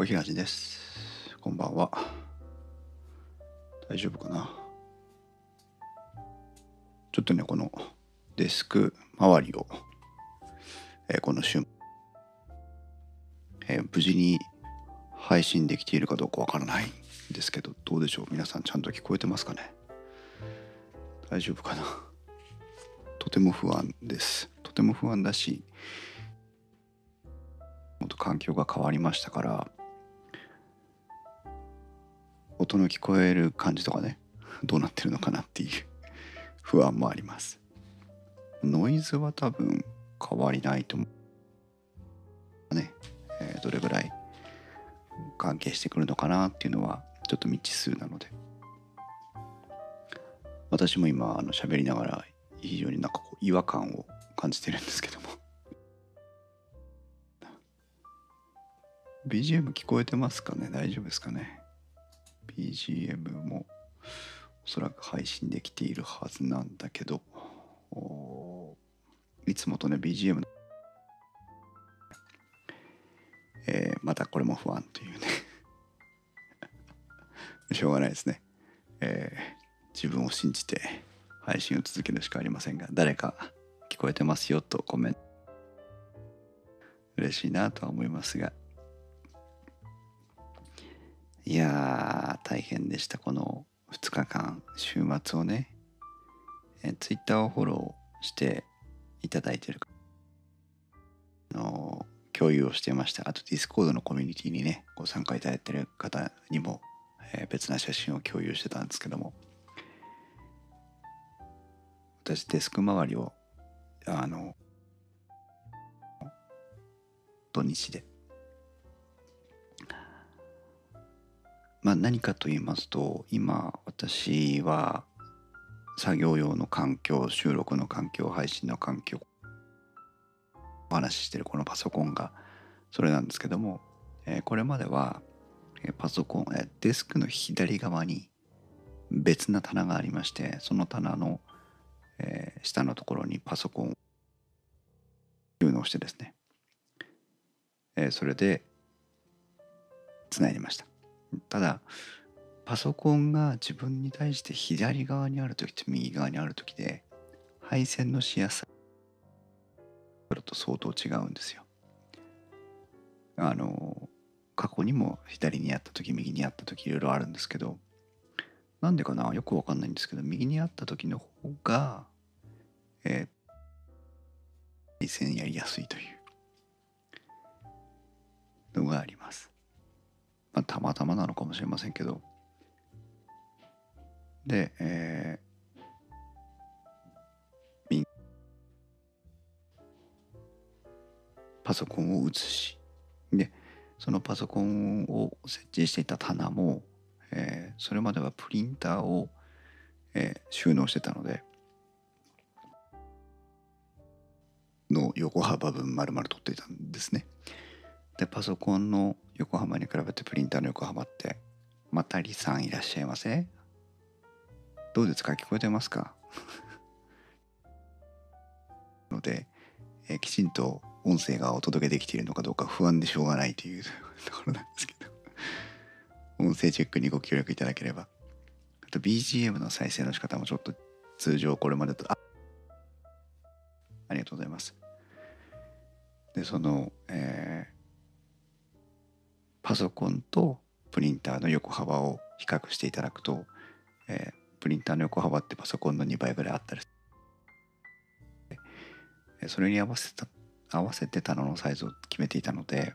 小平寺です。こんばんは。大丈夫かな？ちょっとね、このデスク周りを、えーこの週、えー無事に配信できているかどうかわからないんですけど、どうでしょう？皆さんちゃんと聞こえてますかね？大丈夫かな？とても不安です。とても不安だし、もっと環境が変わりましたから音の聞こえる感じとかねどうなってるのかなっていう 不安もあります。ノイズは多分変わりないと思う。ね、えーどれぐらい関係してくるのかなっていうのはちょっと未知数なので。私も今あの喋りながら非常になんかこう違和感を感じてるんですけども。BGM 聞こえてますかね？大丈夫ですかね？BGM もおそらく配信できているはずなんだけどいつもとね BGM えーまたこれも不安というね。しょうがないですね、えー自分を信じて配信を続けるしかありませんが誰か聞こえてますよとコメント。嬉しいなとは思いますがいやー大変でした。この2日間週末をね、えー、Twitter をフォローしていただいてるの共有をしてました。あと Discord のコミュニティにねご参加いただいてる方にも、えー別な写真を共有してたんですけども。私デスク周りをあの土日でまあ何かと言いますと今私は作業用の環境収録の環境配信の環境お話ししてるこのパソコンがそれなんですけども、えーこれまではパソコン、えデスクの左側に別な棚がありましてその棚の、えー下のところにパソコンを収納してですね、えーそれでつないでました。ただパソコンが自分に対して左側にある時と右側にある時で配線のしやすさと相当違うんですよあの過去にも左にあった時右にあった時いろいろあるんですけどなんでかなよくわかんないんですけど右にあった時の方がえー配線やりやすいというのがあります。まあ、たまたまなのかもしれませんけど。で、えーパソコンを移し、で、そのパソコンを設置していた棚も、えーそれまではプリンターを、えー収納してたので、の横幅分丸々取っていたんですね。でパソコンの横幅に比べてプリンターの横幅ってまたりさんいらっしゃいませ？どうですか？聞こえてますか？ので、えきちんと音声がお届けできているのかどうか不安でしょうがないという ところなんですけど。音声チェックにご協力いただければ。あと BGM の再生の仕方もちょっと通常これまでとあありがとうございます。でその、えーパソコンとプリンターの横幅を比較していただくと、えープリンターの横幅ってパソコンの2倍ぐらいあったりそれに合わせた合わせて棚のサイズを決めていたので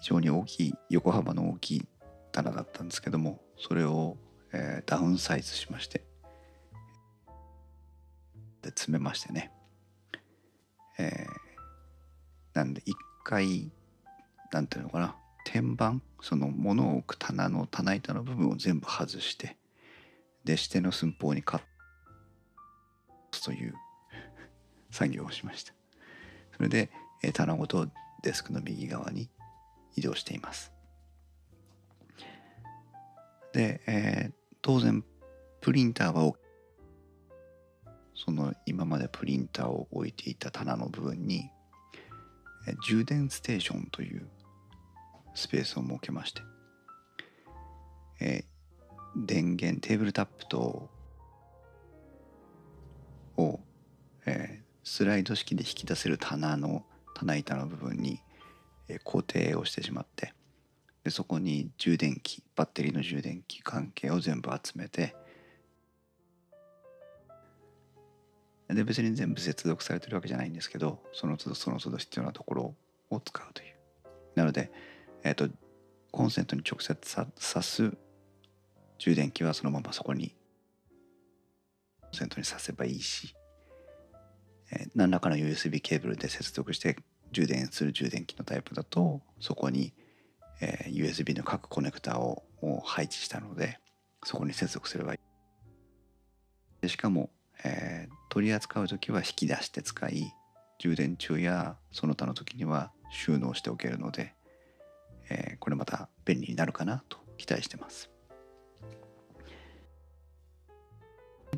非常に大きい横幅の大きい棚だったんですけどもそれを、えーダウンサイズしましてで詰めましてね、えーなんで一回なんていうのかな。天板？その物を置く棚の棚板の部分を全部外してで指定の寸法にカットという 作業をしました。それで、棚ごとデスクの右側に移動しています。で、えー当然プリンターはその今までプリンターを置いていた棚の部分に充電ステーションというスペースを設けまして、えー、電源テーブルタップとを、えー、スライド式で引き出せる棚の棚板の部分に、えー、固定をしてしまってでそこに充電器バッテリーの充電器関係を全部集めてで別に全部接続されてるわけじゃないんですけどその都度その都度必要なところを使うという。なので、えーと、コンセントに直接挿す充電器はそのままそこにコンセントに挿せばいいし、えー、何らかの USB ケーブルで接続して充電する充電器のタイプだとそこに、えー、USB の各コネクタをもう配置したのでそこに接続すればいい。でしかも、えー、取り扱う時は引き出して使い充電中やその他の時には収納しておけるので、えー、これまた便利になるかなと期待してます。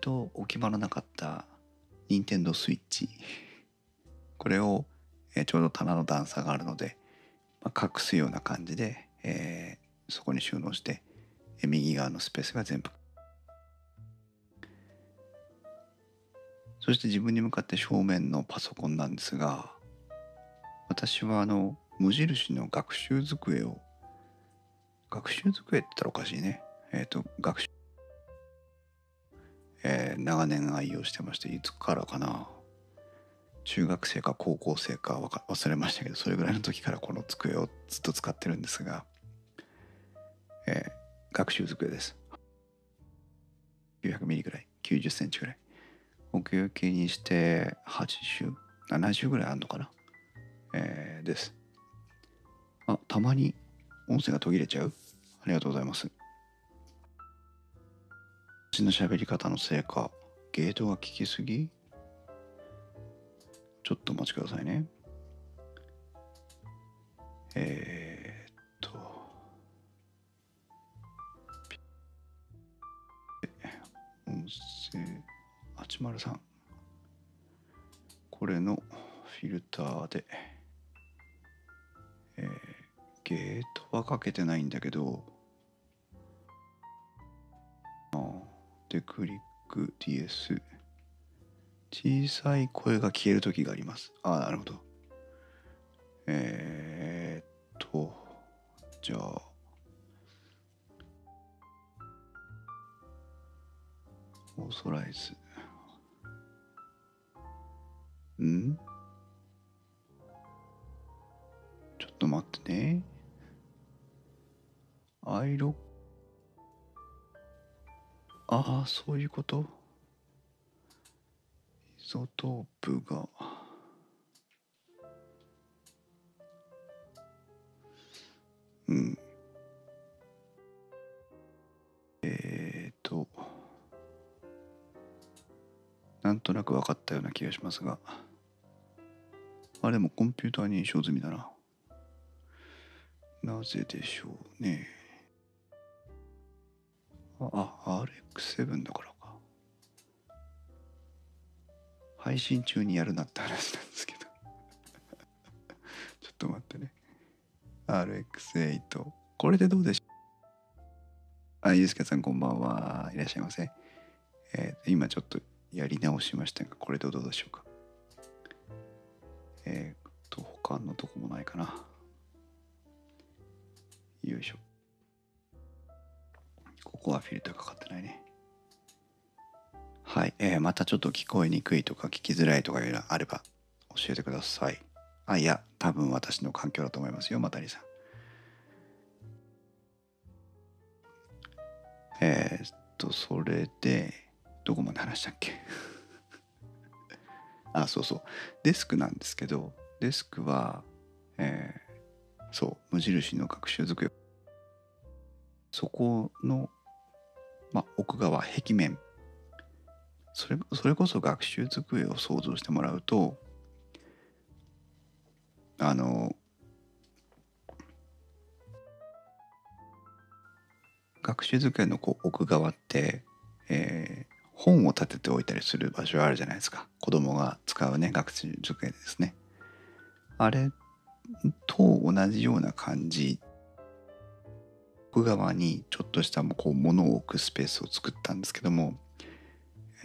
と置き場のなかった任天堂スイッチこれを、えー、ちょうど棚の段差があるので、まあ、隠すような感じで、えー、そこに収納して、えー、右側のスペースが全部そして自分に向かって正面のパソコンなんですが私はあの無印の学習机を学習机って言ったらおかしいね。えっ、ー、と学習えー、長年愛用してましていつからかな。中学生か高校生か忘れましたけどそれぐらいの時からこの机をずっと使ってるんですが、えー、学習机です。900ミリぐらい。90センチぐらい。奥行きにして8070ぐらいあるのかな、えー、です。あたまに音声が途切れちゃう？ありがとうございます。私の喋り方のせいかゲートが効きすぎ？ちょっとお待ちくださいね。えー、っと。音声803これのフィルターで、はかけてないんだけどあでクリック DS 小さい声が消える時があります。ああなるほど。えー、っとじゃあオーソライズ。ん？ちょっと待ってね。iLok ああ、そういうこと？ iZotope が。うん。えっ、ー、と、なんとなく分かったような気がしますが。あれもコンピューター認証済みだな。なぜでしょうね。あ、RX7 だからか。配信中にやるなって話なんですけど ちょっと待ってね。RX8。これでどうでしょう？あ、ゆうすけさんこんばんは。いらっしゃいませ。えー、今ちょっとやり直しましたが、これでどうでしょうか？えー、っと、他のとこもないかな。よいしょ。こはフィルターかかってないね。はい。えー、またちょっと聞こえにくいとか聞きづらいとかいうのあれば教えてください。あ、いや、多分私の環境だと思いますよ、またりさん。えー、っと、それで、どこまで話したっけ？あそうそうデスクなんですけどデスクは、えー、そう無印の学習机そこの、まあ、奥側壁面。それそれこそ学習机を想像してもらうとあの学習机のこう奥側って、えー、本を立てておいたりする場所あるじゃないですか。子供が使うね学習机ですね。あれと同じような感じ奥側にちょっとしたこう物を置くスペースを作ったんですけども、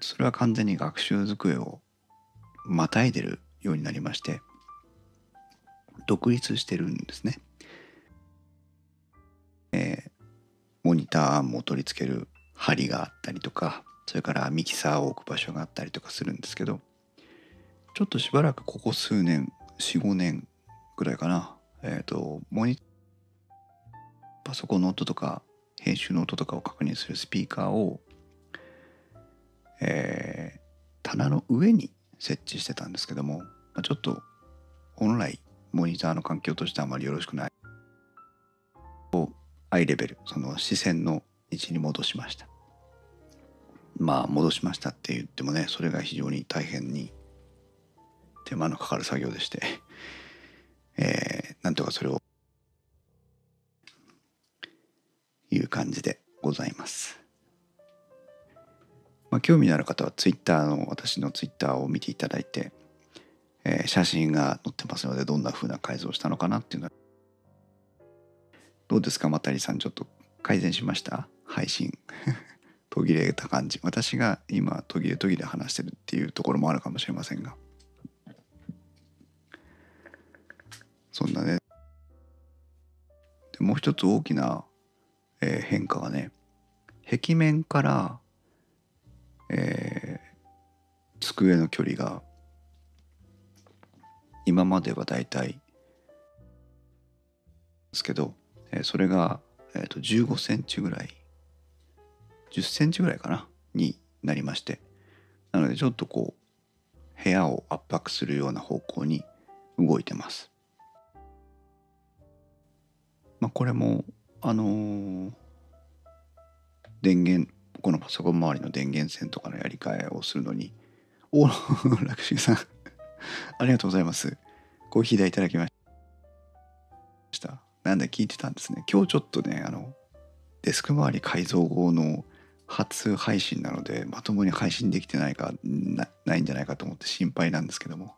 それは完全に学習机をまたいでるようになりまして独立してるんですね。えー、モニターも取り付ける針があったりとかそれからミキサーを置く場所があったりとかするんですけどちょっとしばらくここ数年45年ぐらいかなえっ、ー、とモニタパソコンの音とか編集の音とかを確認するスピーカーを、えー、棚の上に設置してたんですけども、まあ、ちょっと本来モニターの環境としてあまりよろしくない。アイレベルその視線の位置に戻しました。まあ戻しましたって言ってもねそれが非常に大変に手間のかかる作業でして、えー、なんとかそれをいう感じでございます。まあ、興味のある方は Twitter の私の Twitter を見ていただいて、えー、写真が載ってますのでどんな風な改造をしたのかなっていうのは。どうですかまたりさん。ちょっと改善しました？配信。途切れた感じ。私が今途切れ途切れ話してるっていうところもあるかもしれませんが。そんなね。でもう一つ大きな、えー、変化がね壁面から、えー、机の距離が今まではだいたいですけど、えー、それが、えーと、15センチぐらい10センチぐらいかなになりましてなのでちょっとこう部屋を圧迫するような方向に動いてます。まあ、これもあのー、電源このパソコン周りの電源線とかのやり替えをするのに おお楽しさん。ありがとうございます。コーヒー代いただきました。なんで聞いてたんですね。今日ちょっとねあのデスク周り改造後の初配信なのでまともに配信できてないかないんじゃないかと思って心配なんですけども。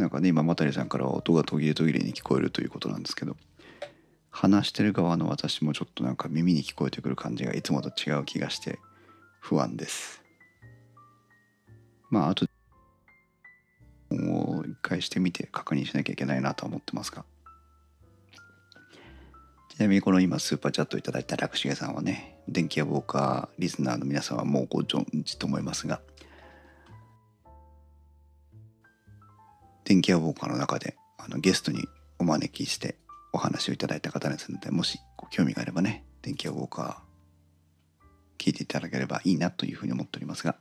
なんかね今渡さんからは音が途切れ途切れに聞こえるということなんですけど話してる側の私もちょっとなんか耳に聞こえてくる感じがいつもと違う気がして不安です。まああともう一回してみて確認しなきゃいけないなと思ってますが。ちなみにこの今スーパーチャットいただいた楽重さんはね電気屋ウォーカーリスナーの皆さんはもうご存知と思いますが電気屋ウォーカーの中であのゲストにお招きしてお話をいただいた方ですのでもしご興味があればね電気屋ウォーカー聞いていただければいいなというふうに思っておりますが。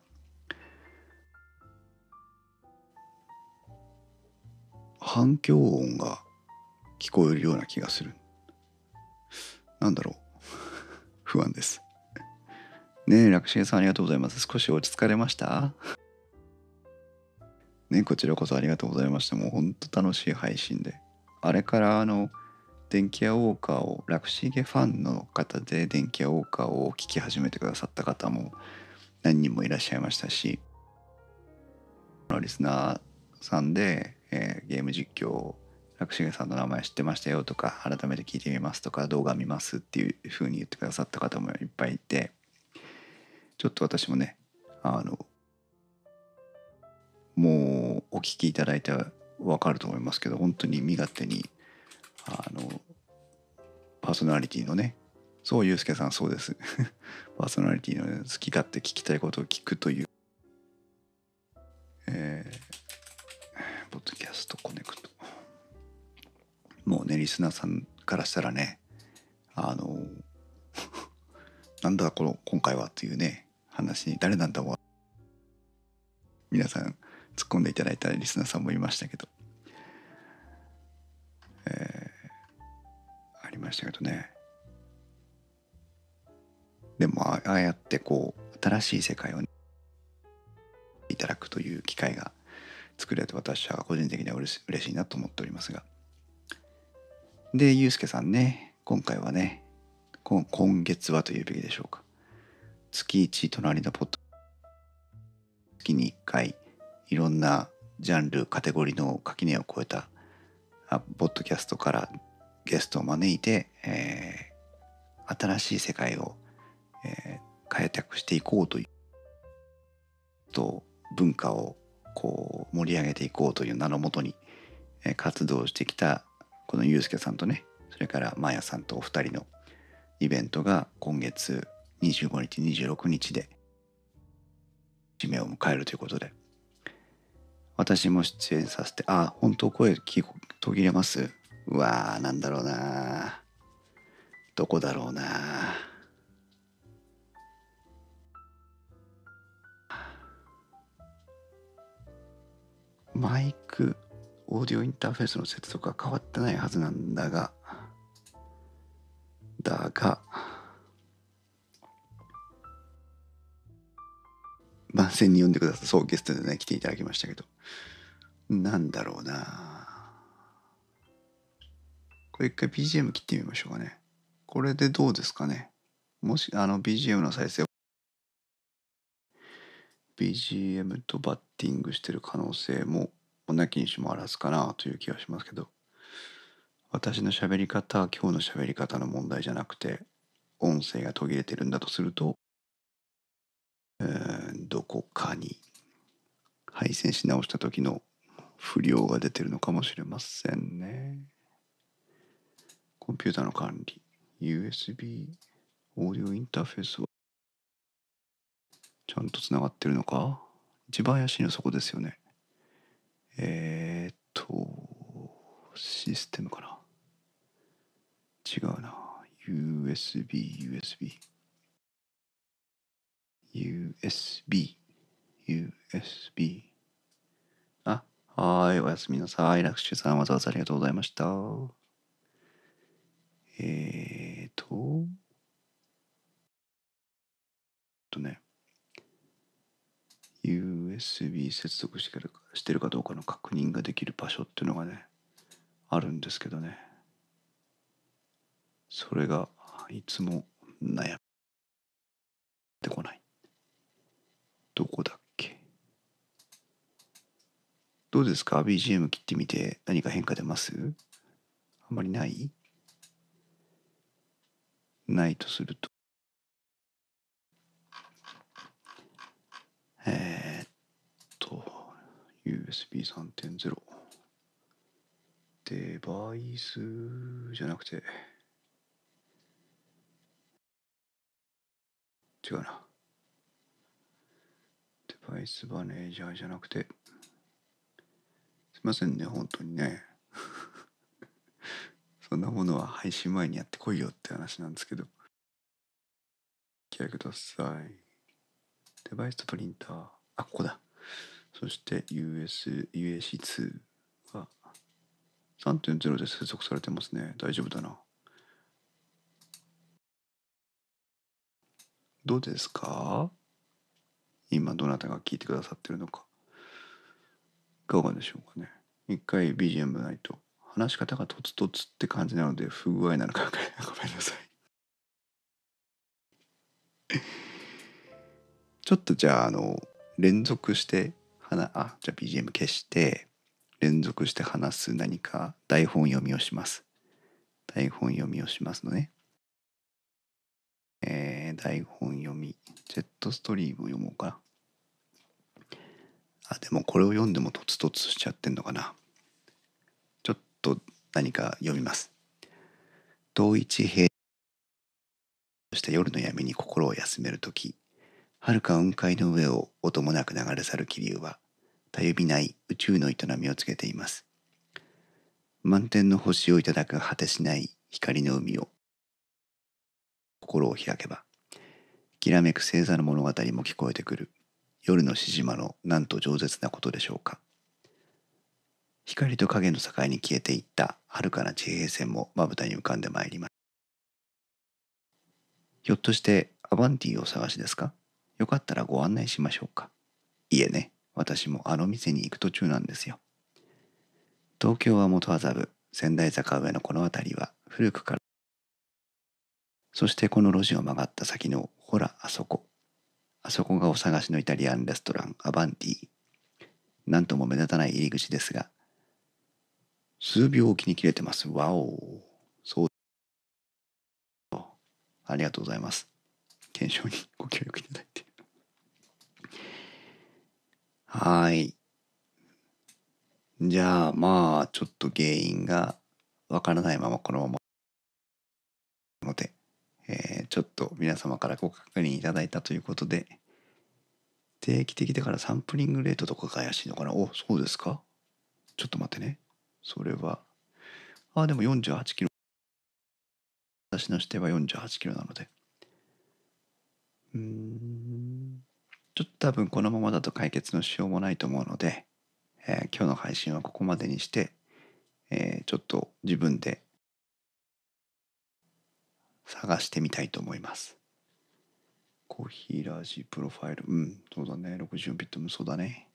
反響音が聞こえるような気がする。なんだろう。不安です。ねえ楽重さんありがとうございます。少し落ち着かれました？ね、こちらこそありがとうございました。もうほんと楽しい配信で。あれからあの、電気屋ウォーカーを、楽しげファンの方で電気屋ウォーカーを聞き始めてくださった方も何人もいらっしゃいましたし、のリスナーさんで、えー、ゲーム実況、を楽しげさんの名前知ってましたよとか、改めて聞いてみますとか、動画見ますっていう風に言ってくださった方もいっぱいいて、ちょっと私もね、あの、もうお聞きいただいて分かると思いますけど本当に身勝手にあのパーソナリティのねそうゆうすけさんそうです。パーソナリティの、ね、好き勝手聞きたいことを聞くというえー、ポッドキャストコネクト。もうねリスナーさんからしたらねあの なんだこの今回はっていうね話に誰なんだろう皆さん。突っ込んでいただいたリスナーさんもいましたけど、えー、ありましたけどね。でもああやってこう新しい世界を、ね、いただくという機会が作れると私は個人的にはうれし嬉しいなと思っておりますが。でゆうすけさんね今回はね今月はというべきでしょうか。月1隣のポッド月に1回いろんなジャンルカテゴリーの垣根を超えたポッドキャストからゲストを招いて、えー新しい世界を、えー開拓していこうというと文化をこう盛り上げていこうという名のもとに、えー活動してきたこのゆうすけさんとねそれからまやさんとお二人のイベントが今月25日26日で締めを迎えるということで私も出演させてあ本当声聞途切れます？うわーなんだろうなどこだろうなマイクオーディオインターフェースの接続は変わってないはずなんだがだが番宣に呼んでください。そうゲストでね来ていただきましたけど。なんだろうな。これ一回 BGM 切ってみましょうかね。これでどうですかね。もしあの BGM の再生 BGM とバッティングしてる可能性もなきにしもあらずかなという気がしますけど。私の喋り方は今日の喋り方の問題じゃなくて音声が途切れてるんだとするとうーどこかに配線し直した時の不良が出てるのかもしれませんね。コンピューターの管理。USB オーディオインターフェースはちゃんとつながってるのか？一番怪しいのはそこですよね。えー、っとシステムかな？違うな。USB USB USB USB あはいおやすみなさい。ラクシュさんわざわざありがとうございました。えーととね USB 接続してるしてるかどうかの確認ができる場所っていうのがねあるんですけどね。それがいつも悩んでこない。どこだっけ？どうですか？BGM 切ってみて何か変化出ます？あんまりない？ないとすると。えー、っと USB3.0 デバイスじゃなくて。違うな。イスマネージャーじゃなくてすいませんね本当にね。そんなものは配信前にやってこいよって話なんですけど。お付き合ください。デバイスとプリンター。あここだ。そして US UAC2 は3.0で接続されてますね。大丈夫だな。どうですか？今どなたが聞いてくださってるのか。いかがでしょうかね。一回 BGM ないと話し方がとつとつって感じなので不具合なのかごめんなさい。ちょっとじゃああの連続して話あじゃあ BGM 消して連続して話す何か台本読みをします。台本読みをしますのね。えー、台本読みジェットストリーム読もうかな。あでもこれを読んでもとつとつしちゃってんのかな。ちょっと何か読みます。同一平そして夜の闇に心を休める時。遥か雲海の上を音もなく流れ去る気流はたゆびない宇宙の営みをつけています。満天の星をいただく果てしない光の海を心を開けばきらめく星座の物語も聞こえてくる。夜の獅子島のなんと饒舌なことでしょうか。光と影の境に消えていった遥かな地平線もまぶたに浮かんでまいります。ひょっとしてアバンティをお探しですか？よかったらご案内しましょうか。いえね私もあの店に行く途中なんですよ。東京は元麻布仙台坂上のこの辺りは古くからそしてこの路地を曲がった先のほらあそこあそこがお探しのイタリアンレストランアバンティなんとも目立たない入り口ですが数秒おきに切れてます。わお。そう。ありがとうございます。検証にご協力いただいて。はい。じゃあまあちょっと原因がわからないままこのまま、えーちょっと皆様からご確認いただいたということで定期的だからサンプリングレートとかが怪しいのかな？おそうですか？ちょっと待ってね。それはあでも48キロ。私の指定は48キロなので。うーん。ちょっと多分このままだと解決のしようもないと思うので、えー今日の配信はここまでにして、えーちょっと自分で探してみたいと思います。コーヒーラージプロファイル。うん、そうだね。64ビットもそうだね。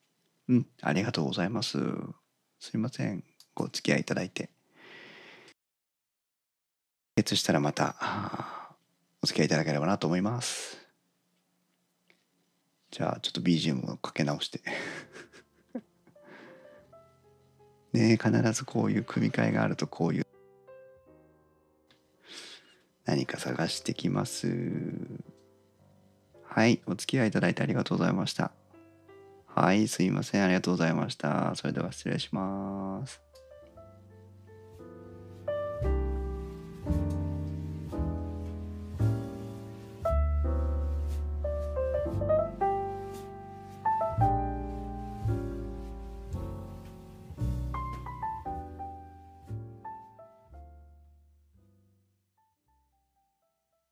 うん、ありがとうございます。すいません。ご付き合いいただいて。解決したらまたお付き合いいただければなと思います。じゃあちょっと BGM をかけ直して。ねえ必ずこういう組み替えがあるとこういう何か探してきます。はい、お付き合いいただいてありがとうございました。はい、すいません。ありがとうございました。それでは失礼します。